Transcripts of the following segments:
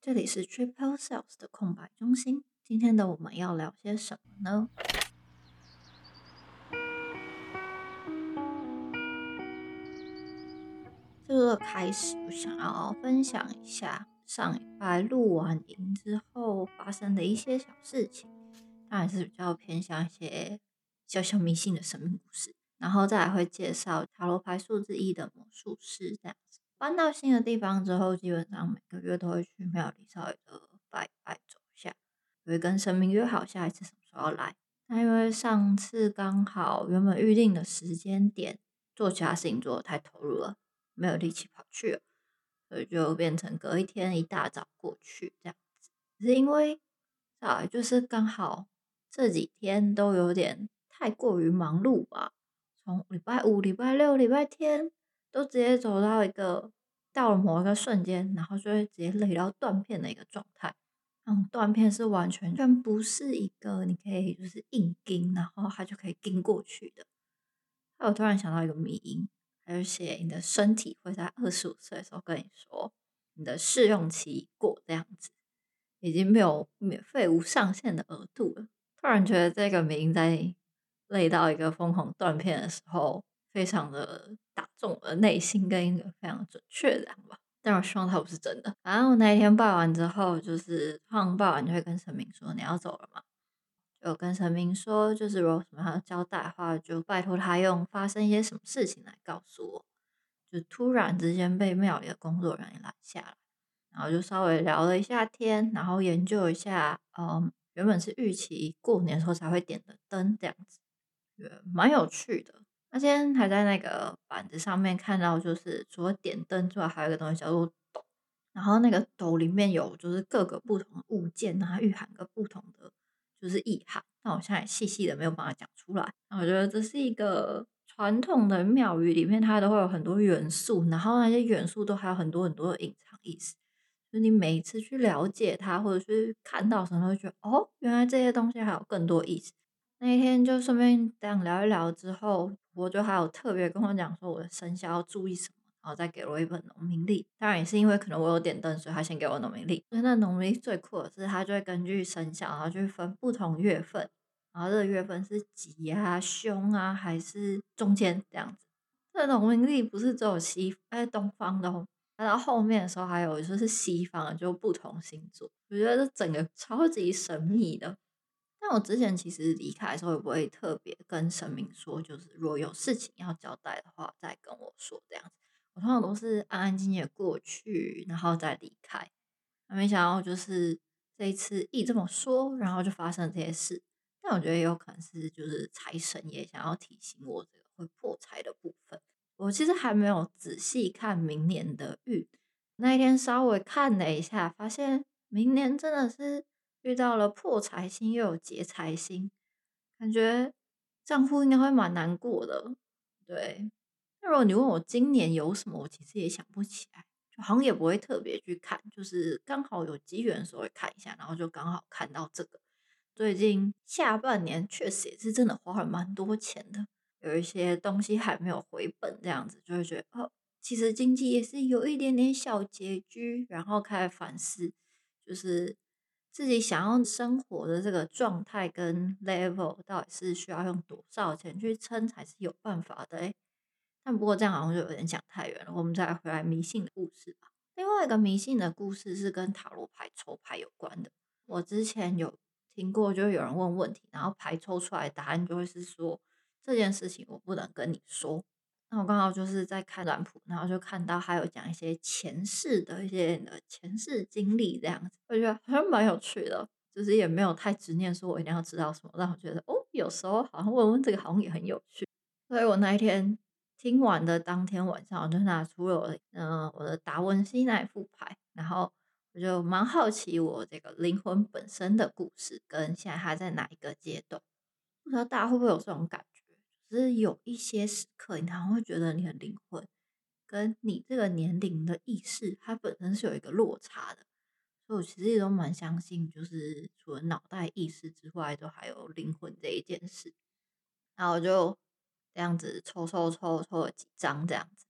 这里是 Triple Sales 的空白中心。今天的我们要聊些什么呢？这个开始，我想要分享一下上礼拜录完音之后发生的一些小事情，当然是比较偏向一些小小迷信的神秘故事，然后再来会介绍塔罗牌数字一的魔术师这样。搬到新的地方之后，基本上每个月都会去庙里稍微的拜拜走一下，也会跟神明约好下一次什么时候来。那因为上次刚好原本预定的时间点做其他事情做的太投入了，没有力气跑去了，所以就变成隔一天一大早过去这样子。是因为啊，就是刚好这几天都有点太过于忙碌吧，从礼拜五、礼拜六、礼拜天。都直接走到一个到了某一个瞬间，然后就会直接累到断片的一个状态。嗯，断片是完全全不是一个你可以就是硬盯，然后它就可以盯过去的。我突然想到一个迷因，还是写你的身体会在二十五岁的时候跟你说你的试用期过这样子，已经没有免费无上限的额度了。突然觉得这个名在累到一个疯狂断片的时候。非常的打中我的内心，跟一个非常准确的吧。但我希望它不是真的。反正我那一天拜完之后，就是放拜完就会跟神明说你要走了嘛，就跟神明说，就是如果什么要交代的话，就拜托他用发生一些什么事情来告诉我。就突然之间被庙里的工作人员拦下来，然后就稍微聊了一下天，然后研究一下，嗯，原本是预期过年时候才会点的灯这样子，蛮有趣的。那天还在那个板子上面看到，就是除了点灯之外，还有一个东西叫做斗。然后那个斗里面有就是各个不同的物件啊，蕴含个不同的就是意涵。那我现在细细的没有办法讲出来。那我觉得这是一个传统的庙宇里面，它都会有很多元素，然后那些元素都还有很多很多的隐藏意思。就你每一次去了解它，或者是看到什么，会觉得哦，原来这些东西还有更多意思。那一天就顺便这样聊一聊之后。我就还有特别跟我讲说我的生肖要注意什么，然后再给我一本农民历。当然也是因为可能我有点灯，所以他先给我农民历。所以那农民历最酷的是，他就会根据生肖，然后去分不同月份，然后这个月份是吉啊、凶啊，还是中间这样子。这农民历不是只有西哎东方的，它到后面的时候还有就是西方的，就不同星座。我觉得这整个超级神秘的。那我之前其实离开的时候也不会特别跟神明说，就是如果有事情要交代的话，再跟我说这样子。我通常都是安安静静的过去，然后再离开。没想到就是这一次一这么说，然后就发生这些事。但我觉得也有可能是就是财神也想要提醒我这个会破财的部分。我其实还没有仔细看明年的运，那一天稍微看了一下，发现明年真的是。遇到了破财星又有劫财星，感觉账户应该会蛮难过的。对，那如果你问我今年有什么，我其实也想不起来，好像也不会特别去看，就是刚好有机缘的时候会看一下，然后就刚好看到这个。最近下半年确实也是真的花了蛮多钱的，有一些东西还没有回本，这样子就会觉得哦，其实经济也是有一点点小拮据，然后开始反思，就是。自己想要生活的这个状态跟 level，到底是需要用多少钱去撑才是有办法的？诶但不过这样好像就有点讲太远了。我们再回来迷信的故事吧。另外一个迷信的故事是跟塔罗牌抽牌有关的。我之前有听过，就有人问问题，然后牌抽出来答案就会是说这件事情我不能跟你说。那我刚好就是在看蓝谱，然后就看到还有讲一些前世的一些的前世经历这样子，我觉得好像蛮有趣的，就是也没有太执念说我一定要知道什么，让我觉得哦，有时候好像问问这个好像也很有趣。所以我那一天听完的当天晚上，我就拿出了嗯我的达文西那副牌，然后我就蛮好奇我这个灵魂本身的故事跟现在它在哪一个阶段，不知道大家会不会有这种感觉。只是有一些时刻，你可能会觉得你的灵魂跟你这个年龄的意识，它本身是有一个落差的。所以我其实也都蛮相信，就是除了脑袋意识之外，都还有灵魂这一件事。然后我就这样子抽抽抽抽了几张这样子，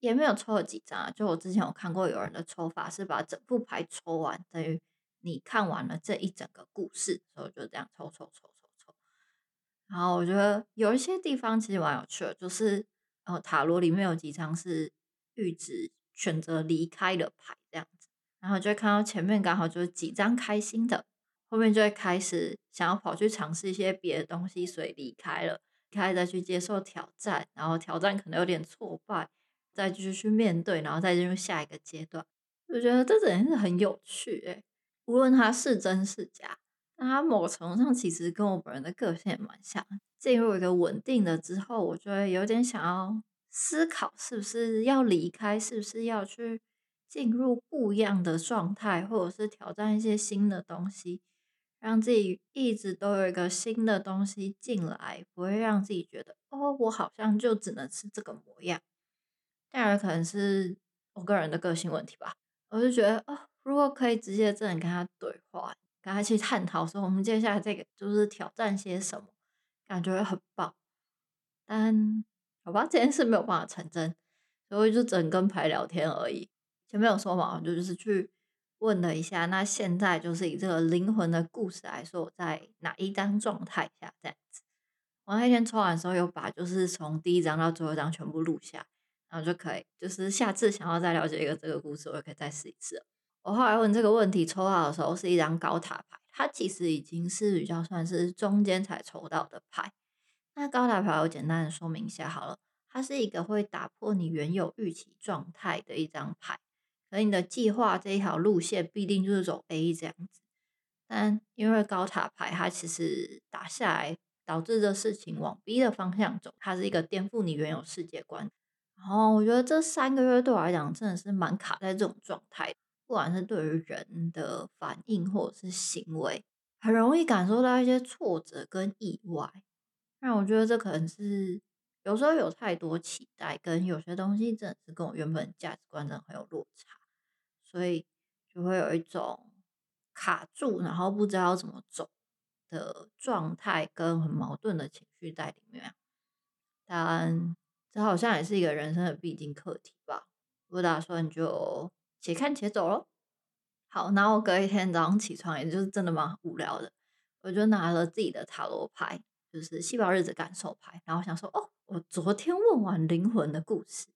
也没有抽了几张啊。就我之前有看过有人的抽法是把整副牌抽完，等于你看完了这一整个故事，所以就这样抽抽抽。然后我觉得有一些地方其实蛮有趣的，就是呃塔罗里面有几张是预指选择离开的牌这样子，然后就会看到前面刚好就是几张开心的，后面就会开始想要跑去尝试一些别的东西，所以离开了。开始再去接受挑战，然后挑战可能有点挫败，再继续去面对，然后再进入下一个阶段。我觉得这整件事很有趣诶，无论它是真是假，那某程度上其实跟我本人的个性也蛮像。进入一个稳定的之后，我觉得有点想要思考，是不是要离开，是不是要去进入不一样的状态，或者是挑战一些新的东西。让自己一直都有一个新的东西进来，不会让自己觉得哦，我好像就只能是这个模样。当然，可能是我个人的个性问题吧。我就觉得哦，如果可以直接这样跟他对话，跟他去探讨说我们接下来这个就是挑战些什么，感觉很棒。但好吧，这件事没有办法成真，所以就只能跟牌聊天而已。前面有说嘛，就就是去。问了一下，那现在就是以这个灵魂的故事来说，在哪一张状态下这样子？我那天抽完的时候，有把就是从第一张到最后一张全部录下，然后就可以，就是下次想要再了解一个这个故事，我也可以再试一次。我后来问这个问题抽到的时候，是一张高塔牌，它其实已经是比较算是中间才抽到的牌。那高塔牌我简单的说明一下好了，它是一个会打破你原有预期状态的一张牌。可你的计划这一条路线必定就是走 A 这样子，但因为高塔牌它其实打下来导致这事情往 B 的方向走，它是一个颠覆你原有世界观。然后我觉得这三个月对我来讲真的是蛮卡在这种状态，不管是对于人的反应或者是行为，很容易感受到一些挫折跟意外。那我觉得这可能是有时候有太多期待，跟有些东西真的是跟我原本价值观真的很有落差。所以就会有一种卡住，然后不知道怎么走的状态，跟很矛盾的情绪在里面。但这好像也是一个人生的必经课题吧。我打算就且看且走咯。好，然后隔一天早上起床，也就是真的蛮无聊的，我就拿了自己的塔罗牌，就是细胞日子感受牌，然后想说，哦，我昨天问完灵魂的故事。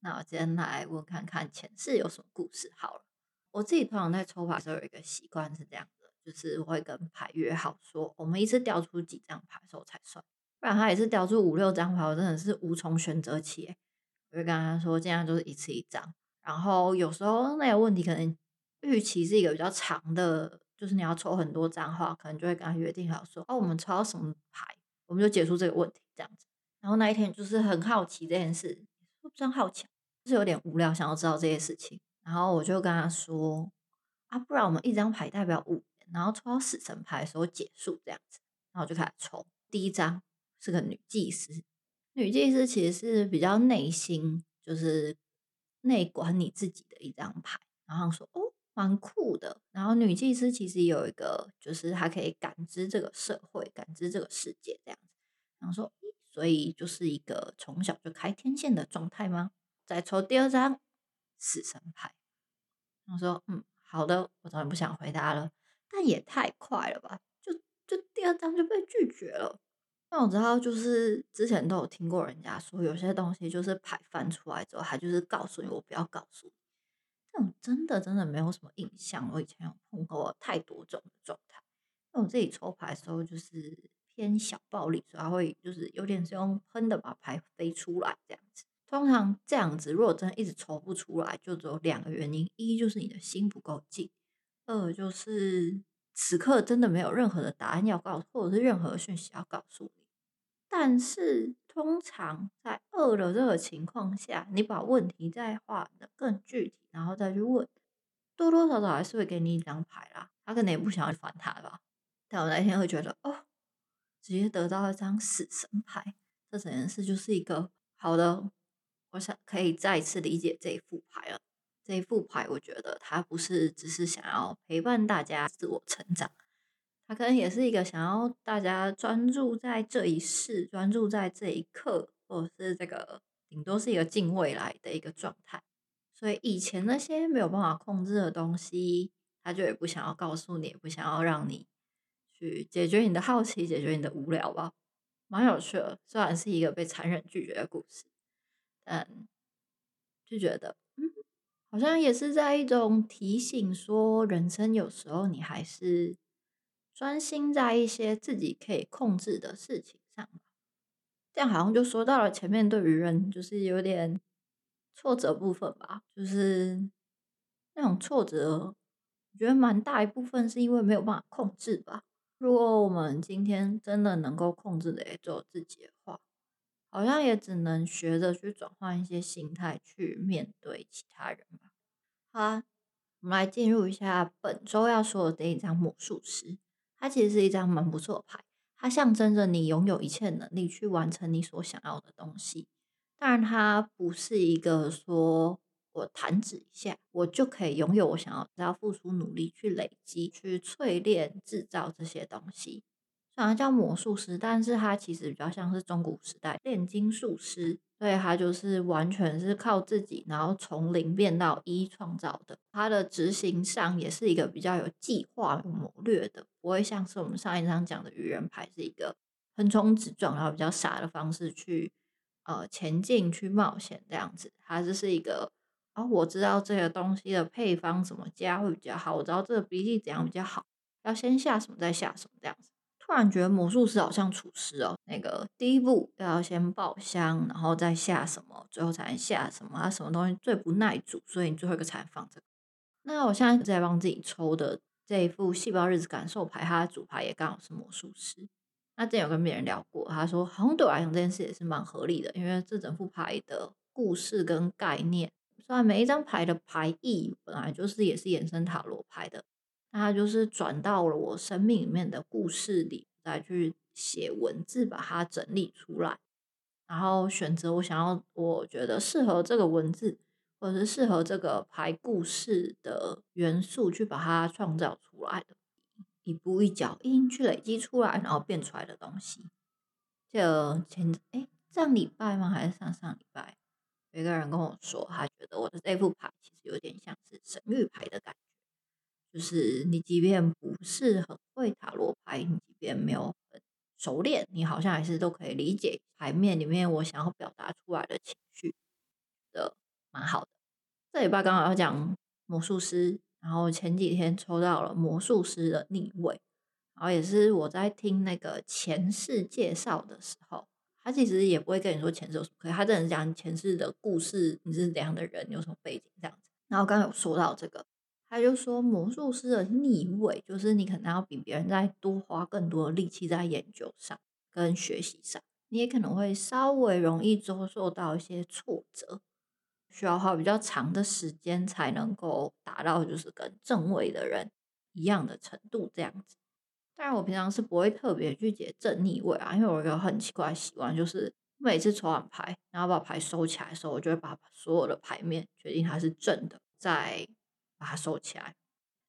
那我今天来问看看前世有什么故事好了。我自己通常在抽牌时候有一个习惯是这样的，就是我会跟牌约好说，我们一次掉出几张牌的时候才算，不然他也是掉出五六张牌，我真的是无从选择起。我就跟他说，尽量就是一次一张。然后有时候那个问题可能预期是一个比较长的，就是你要抽很多张的话，可能就会跟他约定好说，哦，我们抽到什么牌，我们就结束这个问题这样子。然后那一天就是很好奇这件事，不算好奇。就是有点无聊，想要知道这些事情，然后我就跟他说：“啊，不然我们一张牌代表五年，然后抽到死神牌的时候结束这样子。”然后我就开始抽，第一张是个女祭司，女祭司其实是比较内心，就是内观你自己的一张牌。然后说：“哦，蛮酷的。”然后女祭司其实有一个，就是她可以感知这个社会，感知这个世界这样子。然后说：“所以就是一个从小就开天线的状态吗？”再抽第二张死神牌，我说：“嗯，好的。”我当然不想回答了，但也太快了吧？就就第二张就被拒绝了。那我知道，就是之前都有听过人家说，有些东西就是牌翻出来之后，他就是告诉你我不要告诉你。这种真的真的没有什么印象。我以前有碰过太多种的状态。那我自己抽牌的时候就是偏小暴力，所以他会就是有点是用喷的把牌飞出来这样子。通常这样子，如果真的一直抽不出来，就只有两个原因：一就是你的心不够静；二就是此刻真的没有任何的答案要告诉，或者是任何讯息要告诉。但是通常在二的这个情况下，你把问题再画的更具体，然后再去问，多多少少还是会给你一张牌啦。他可能也不想要烦他吧。但我那天会觉得，哦，直接得到一张死神牌，这整件事就是一个好的。我想可以再次理解这一副牌了。这一副牌，我觉得它不是只是想要陪伴大家自我成长，他可能也是一个想要大家专注在这一世、专注在这一刻，或者是这个顶多是一个近未来的一个状态。所以以前那些没有办法控制的东西，他就也不想要告诉你，也不想要让你去解决你的好奇，解决你的无聊吧。蛮有趣的，虽然是一个被残忍拒绝的故事，但就觉得，嗯，好像也是在一种提醒，说人生有时候你还是专心在一些自己可以控制的事情上。这样好像就说到了前面对于人就是有点挫折部分吧，就是那种挫折，我觉得蛮大一部分是因为没有办法控制吧。如果我们今天真的能够控制的也只有自己的话，好像也只能学着去转换一些心态去面对其他人吧。好啊，我们来进入一下本周要说的这一张魔术师。它其实是一张蛮不错的牌，它象征着你拥有一切能力去完成你所想要的东西。当然，它不是一个说。我弹指一下，我就可以拥有我想要，只要付出努力去累积、去淬炼、制造这些东西。虽然叫魔术师，但是他其实比较像是中古时代炼金术师，所以他就是完全是靠自己，然后从零变到一创造的。他的执行上也是一个比较有计划、有谋略的，不会像是我们上一章讲的愚人牌是一个横冲直撞，然后比较傻的方式去呃前进、去冒险这样子。他就是一个。然后我知道这个东西的配方怎么加会比较好，我知道这个比例怎样比较好，要先下什么再下什么这样子。突然觉得魔术师好像厨师哦，那个第一步要先爆香，然后再下什么，最后才能下什么，它什么东西最不耐煮，所以你最后一个才放这个。那我现在在帮自己抽的这一副细胞日子感受牌，它的主牌也刚好是魔术师。那之前有跟别人聊过，他说好像对我来讲这件事也是蛮合理的，因为这整副牌的故事跟概念。虽然每一张牌的牌意本来就是也是衍生塔罗牌的，那它就是转到了我生命里面的故事里，再去写文字，把它整理出来，然后选择我想要，我觉得适合这个文字，或者是适合这个牌故事的元素，去把它创造出来的，一步一脚印去累积出来，然后变出来的东西。就前哎上礼拜吗？还是上上礼拜？有一个人跟我说，他觉得我的这副牌其实有点像是神谕牌的感觉，就是你即便不是很会塔罗牌，你即便没有很熟练，你好像还是都可以理解牌面里面我想要表达出来的情绪的，蛮好的。这礼拜刚好要讲魔术师，然后前几天抽到了魔术师的逆位，然后也是我在听那个前世介绍的时候。他其实也不会跟你说前世有什么可以，他只能讲前世的故事，你是怎样的人，有什么背景这样子。然后刚刚有说到这个，他就说魔术师的逆位，就是你可能要比别人再多花更多的力气在研究上跟学习上，你也可能会稍微容易遭受到一些挫折，需要花比较长的时间才能够达到就是跟正位的人一样的程度这样子。当然，我平常是不会特别去解正逆位啊，因为我有很奇怪的习惯，就是每次抽完牌，然后把牌收起来的时候，我就会把所有的牌面决定它是正的，再把它收起来。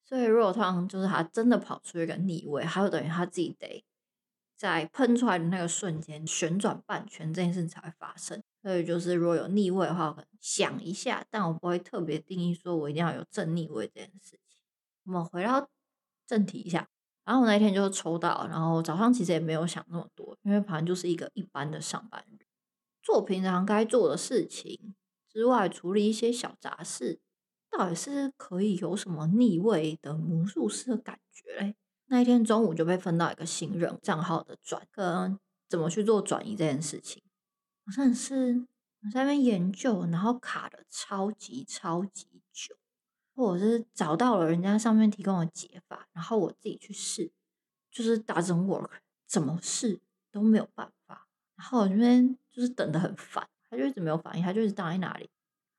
所以，如果通常就是它真的跑出一个逆位，还有等于他自己得在喷出来的那个瞬间旋转半圈，这件事才会发生。所以，就是如果有逆位的话，可能想一下，但我不会特别定义说我一定要有正逆位这件事情。我们回到正题一下。然后我那天就抽到，然后早上其实也没有想那么多，因为反正就是一个一般的上班日，做平常该做的事情之外，处理一些小杂事，到底是可以有什么逆位的魔术师的感觉嘞？那一天中午就被分到一个新任账号的转跟怎么去做转移这件事情，我真的是我在那边研究，然后卡的超级超级久。或者是找到了人家上面提供的解法，然后我自己去试，就是 doesn't work，怎么试都没有办法。然后我这边就是等的很烦，他就一直没有反应，他就一直待在那里。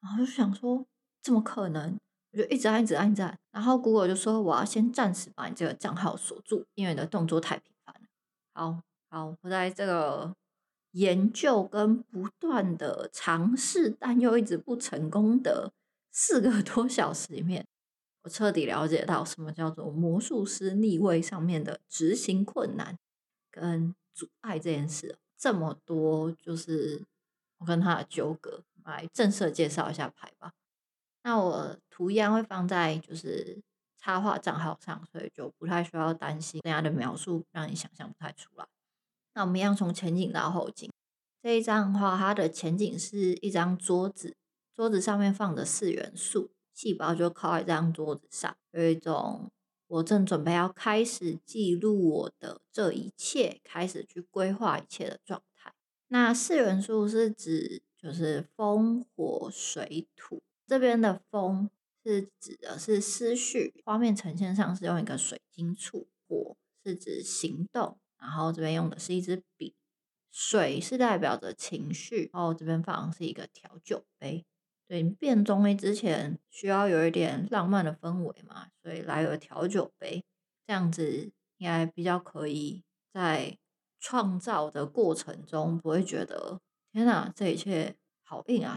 然后就想说，怎么可能？我就一直按，一直按，一直按。然后谷歌就说，我要先暂时把你这个账号锁住，因为你的动作太频繁了。好好，我在这个研究跟不断的尝试，但又一直不成功的。四个多小时里面，我彻底了解到什么叫做魔术师逆位上面的执行困难跟阻碍这件事。这么多就是我跟他的纠葛，来正式介绍一下牌吧。那我图一样会放在就是插画账号上，所以就不太需要担心人家的描述让你想象不太出来。那我们一样从前景到后景。这一张的话，它的前景是一张桌子，桌子上面放着四元素，细胞就靠在这张桌子上，有一种我正准备要开始记录我的这一切，开始去规划一切的状态。那四元素是指就是风、火、水、土。这边的风是指的是思绪，画面呈现上是用一个水晶簇。火是指行动，然后这边用的是一支笔。水是代表着情绪，然后这边放的是一个调酒杯。对，变中医之前需要有一点浪漫的氛围嘛，所以来个调酒杯，这样子应该比较可以在创造的过程中不会觉得天哪，这一切好硬啊。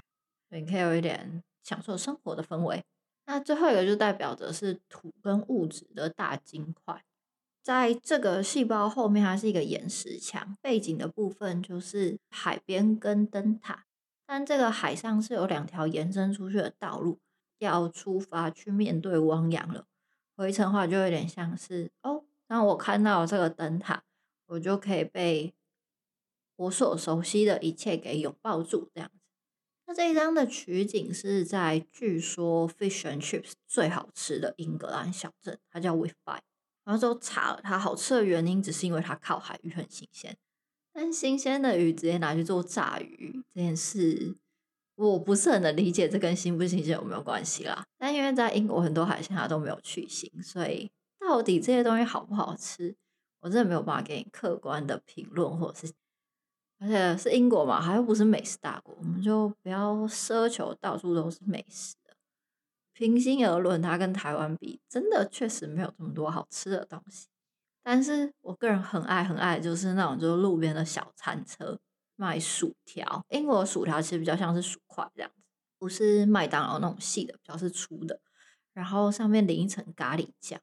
你可以有一点。享受生活的氛围。那最后一个就代表着是土跟物质的大金块，在这个细胞后面，它是一个岩石墙，背景的部分就是海边跟灯塔。但这个海上是有两条延伸出去的道路，要出发去面对汪洋了。回程的话就有点像是哦，当我看到这个灯塔，我就可以被我所熟悉的一切给拥抱住，这样。这一张的取景是在据说 fish and chips 最好吃的英格兰小镇，它叫 w i t h By。然后就查了，它好吃的原因只是因为它靠海，鱼很新鲜。但新鲜的鱼直接拿去做炸鱼这件事，我不是很能理解，这跟新不新鲜有没有关系啦？但因为在英国很多海鲜它都没有去腥，所以到底这些东西好不好吃，我真的没有办法给你客观的评论或者是。而且是英国嘛，还又不是美食大国，我们就不要奢求到处都是美食的。平心而论，它跟台湾比，真的确实没有这么多好吃的东西。但是我个人很爱很爱，就是那种就是路边的小餐车卖薯条。英国薯条其实比较像是薯块这样子，不是麦当劳那种细的，比较是粗的。然后上面淋一层咖喱酱，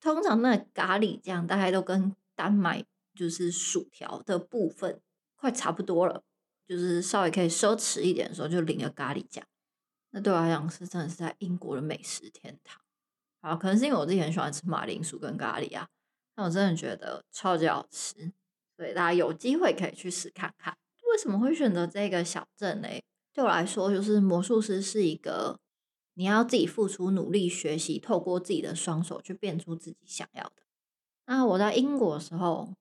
通常那咖喱酱大概都跟丹麦就是薯条的部分。快差不多了，就是稍微可以奢侈一点的时候，就淋个咖喱酱。那对我来讲是真的是在英国的美食天堂。好，可能是因为我自己很喜欢吃马铃薯跟咖喱啊，那我真的觉得超级好吃，所以大家有机会可以去试看看。为什么会选择这个小镇呢？对我来说，就是魔术师是一个你要自己付出努力学习，透过自己的双手去变出自己想要的。那我在英国的时候。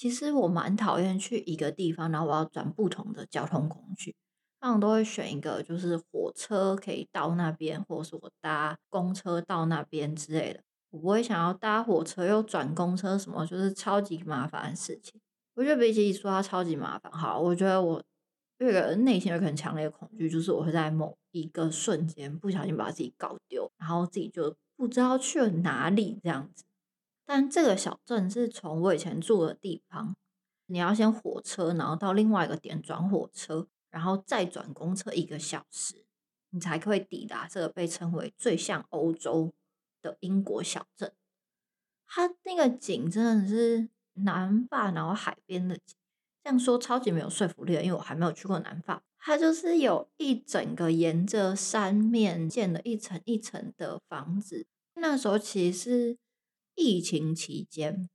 其实我蛮讨厌去一个地方，然后我要转不同的交通工具，通常都会选一个就是火车可以到那边，或者是我搭公车到那边之类的。我不会想要搭火车又转公车，什么就是超级麻烦的事情。我觉得比起说它超级麻烦，好，我觉得我有个内心有很强烈的恐惧，就是我会在某一个瞬间不小心把自己搞丢，然后自己就不知道去了哪里这样子。但这个小镇是从我以前住的地方，你要先火车，然后到另外一个点转火车，然后再转公车一个小时，你才可以抵达这个被称为最像欧洲的英国小镇。它那个景真的是南法，然后海边的景，这样说超级没有说服力，因为我还没有去过南法。它就是有一整个沿着山面建了一层一层的房子，那时候其实。疫情期间，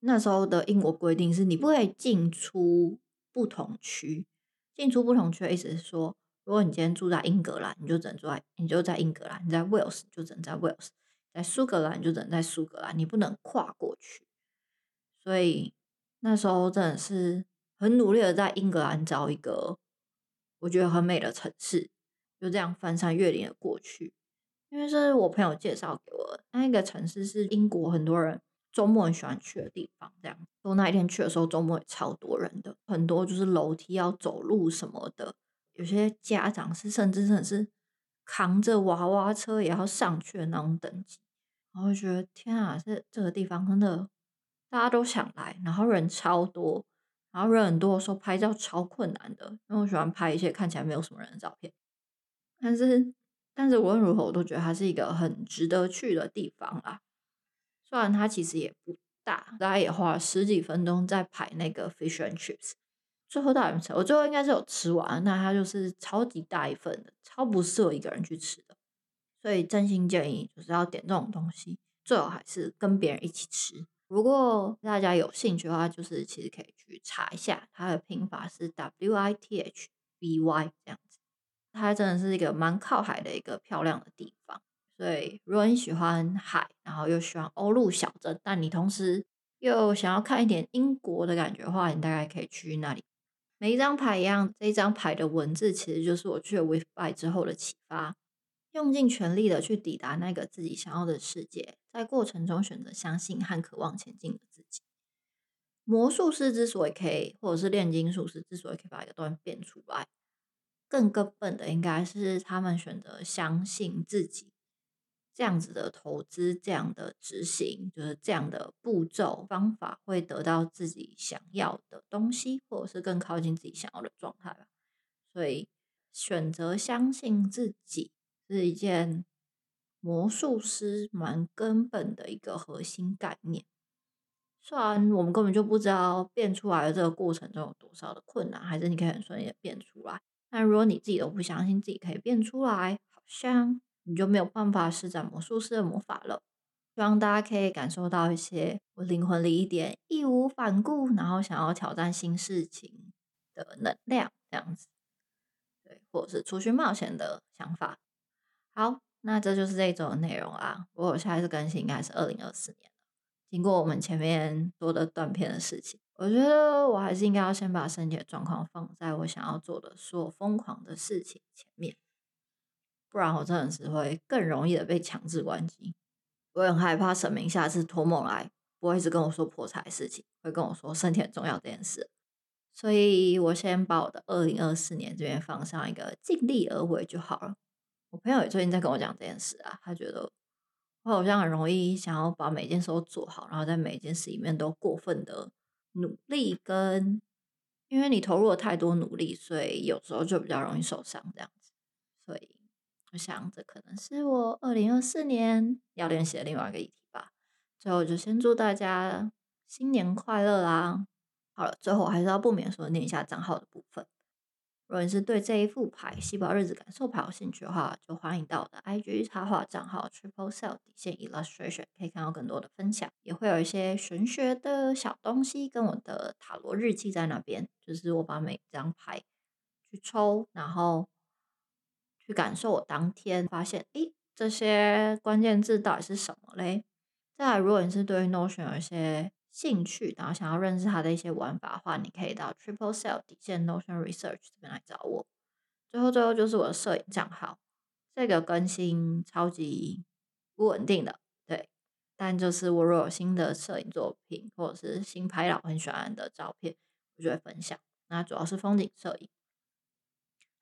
那时候的英国规定是你不可以进出不同区。进出不同区的意思是说，如果你今天住在英格兰，你就只能住在你就在英格兰；你在 Wales 就只能在 Wales；在苏格兰就只能在苏格兰，你不能跨过去。所以那时候真的是很努力的在英格兰找一个我觉得很美的城市，就这样翻山越岭的过去。因为是我朋友介绍给我的，那一个城市是英国很多人周末很喜欢去的地方。这样，我那一天去的时候，周末也超多人的，很多就是楼梯要走路什么的，有些家长是甚至真的是扛着娃娃车也要上去的那种等级。然后觉得天啊，这这个地方真的大家都想来，然后人超多，然后人很多的时候拍照超困难的，因为我喜欢拍一些看起来没有什么人的照片，但是。但是无论如何，我都觉得它是一个很值得去的地方啦。虽然它其实也不大，大家也花了十几分钟在排那个 fish and chips。最后到底吃，我最后应该是有吃完，那它就是超级大一份的，超不适合一个人去吃的。所以真心建议就是要点这种东西，最好还是跟别人一起吃。如果大家有兴趣的话，就是其实可以去查一下，它的拼法是 W I T H B Y 这样。它真的是一个蛮靠海的一个漂亮的地方。所以如果你喜欢海，然后又喜欢欧陆小镇，但你同时又想要看一点英国的感觉的话，你大概可以去那里。每一张牌一样，这一张牌的文字其实就是我去了 With By 之后的启发，用尽全力的去抵达那个自己想要的世界，在过程中选择相信和渴望前进的自己。魔术师之所以可以，或者是炼金术师之所以可以把一个东西变出来，更根本的应该是他们选择相信自己。这样子的投资，这样的执行，就是这样的步骤方法，会得到自己想要的东西，或者是更靠近自己想要的状态吧。所以，选择相信自己是一件魔术师蛮根本的一个核心概念。虽然我们根本就不知道变出来的这个过程中有多少的困难，还是你可以很顺利的变出来。但如果你自己都不相信自己可以变出来，好像。你就没有办法施展魔术师的魔法了。希望大家可以感受到一些我灵魂里一点义无反顾，然后想要挑战新事情的能量，这样子，对，或者是出去冒险的想法。好，那这就是这一周的内容啊。如果我下一次更新应该是二零二四年了。经过我们前面说的断片的事情，我觉得我还是应该要先把身体的状况放在我想要做的所有疯狂的事情前面。不然我真的是会更容易的被强制关机。我很害怕神明下次托梦来，不会一直跟我说破财的事情，会跟我说身体很重要这件事。所以我先把我的二零二四年这边放上一个尽力而为就好了。我朋友也最近在跟我讲这件事啊，他觉得我好像很容易想要把每件事都做好，然后在每件事里面都过分的努力，跟因为你投入了太多努力，所以有时候就比较容易受伤这样子，所以。我想，这可能是我二零二四年要练习的另外一个议题吧。最后，就先祝大家新年快乐啦！好了，最后还是要不免说念一下账号的部分。如果你是对这一副牌细胞日子感受牌有兴趣的话，就欢迎到我的 IG 插画账号 Triple Cell 底线 Illustration，可以看到更多的分享，也会有一些玄学的小东西跟我的塔罗日记在那边。就是我把每张牌去抽，然后。去感受我当天发现，诶，这些关键字到底是什么嘞？再来，如果你是对 Notion 有一些兴趣，然后想要认识它的一些玩法的话，你可以到 Triple Cell 底线 Notion Research 这边来找我。最后，最后就是我的摄影账号，这个更新超级不稳定的，对。但就是我若有新的摄影作品，或者是新拍到很喜欢的照片，我就会分享。那主要是风景摄影。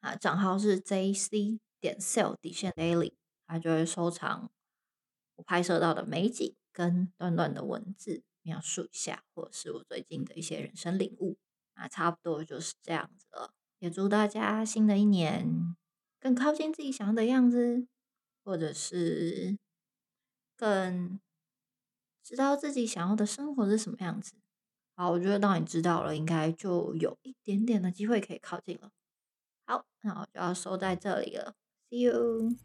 啊，账号是 J C 点 Sell 底线 Daily，它就会收藏我拍摄到的美景跟短短的文字描述一下，或者是我最近的一些人生领悟。啊，差不多就是这样子了。也祝大家新的一年更靠近自己想要的样子，或者是更知道自己想要的生活是什么样子。好，我觉得当你知道了，应该就有一点点的机会可以靠近了。好，那我就要收在这里了。See you。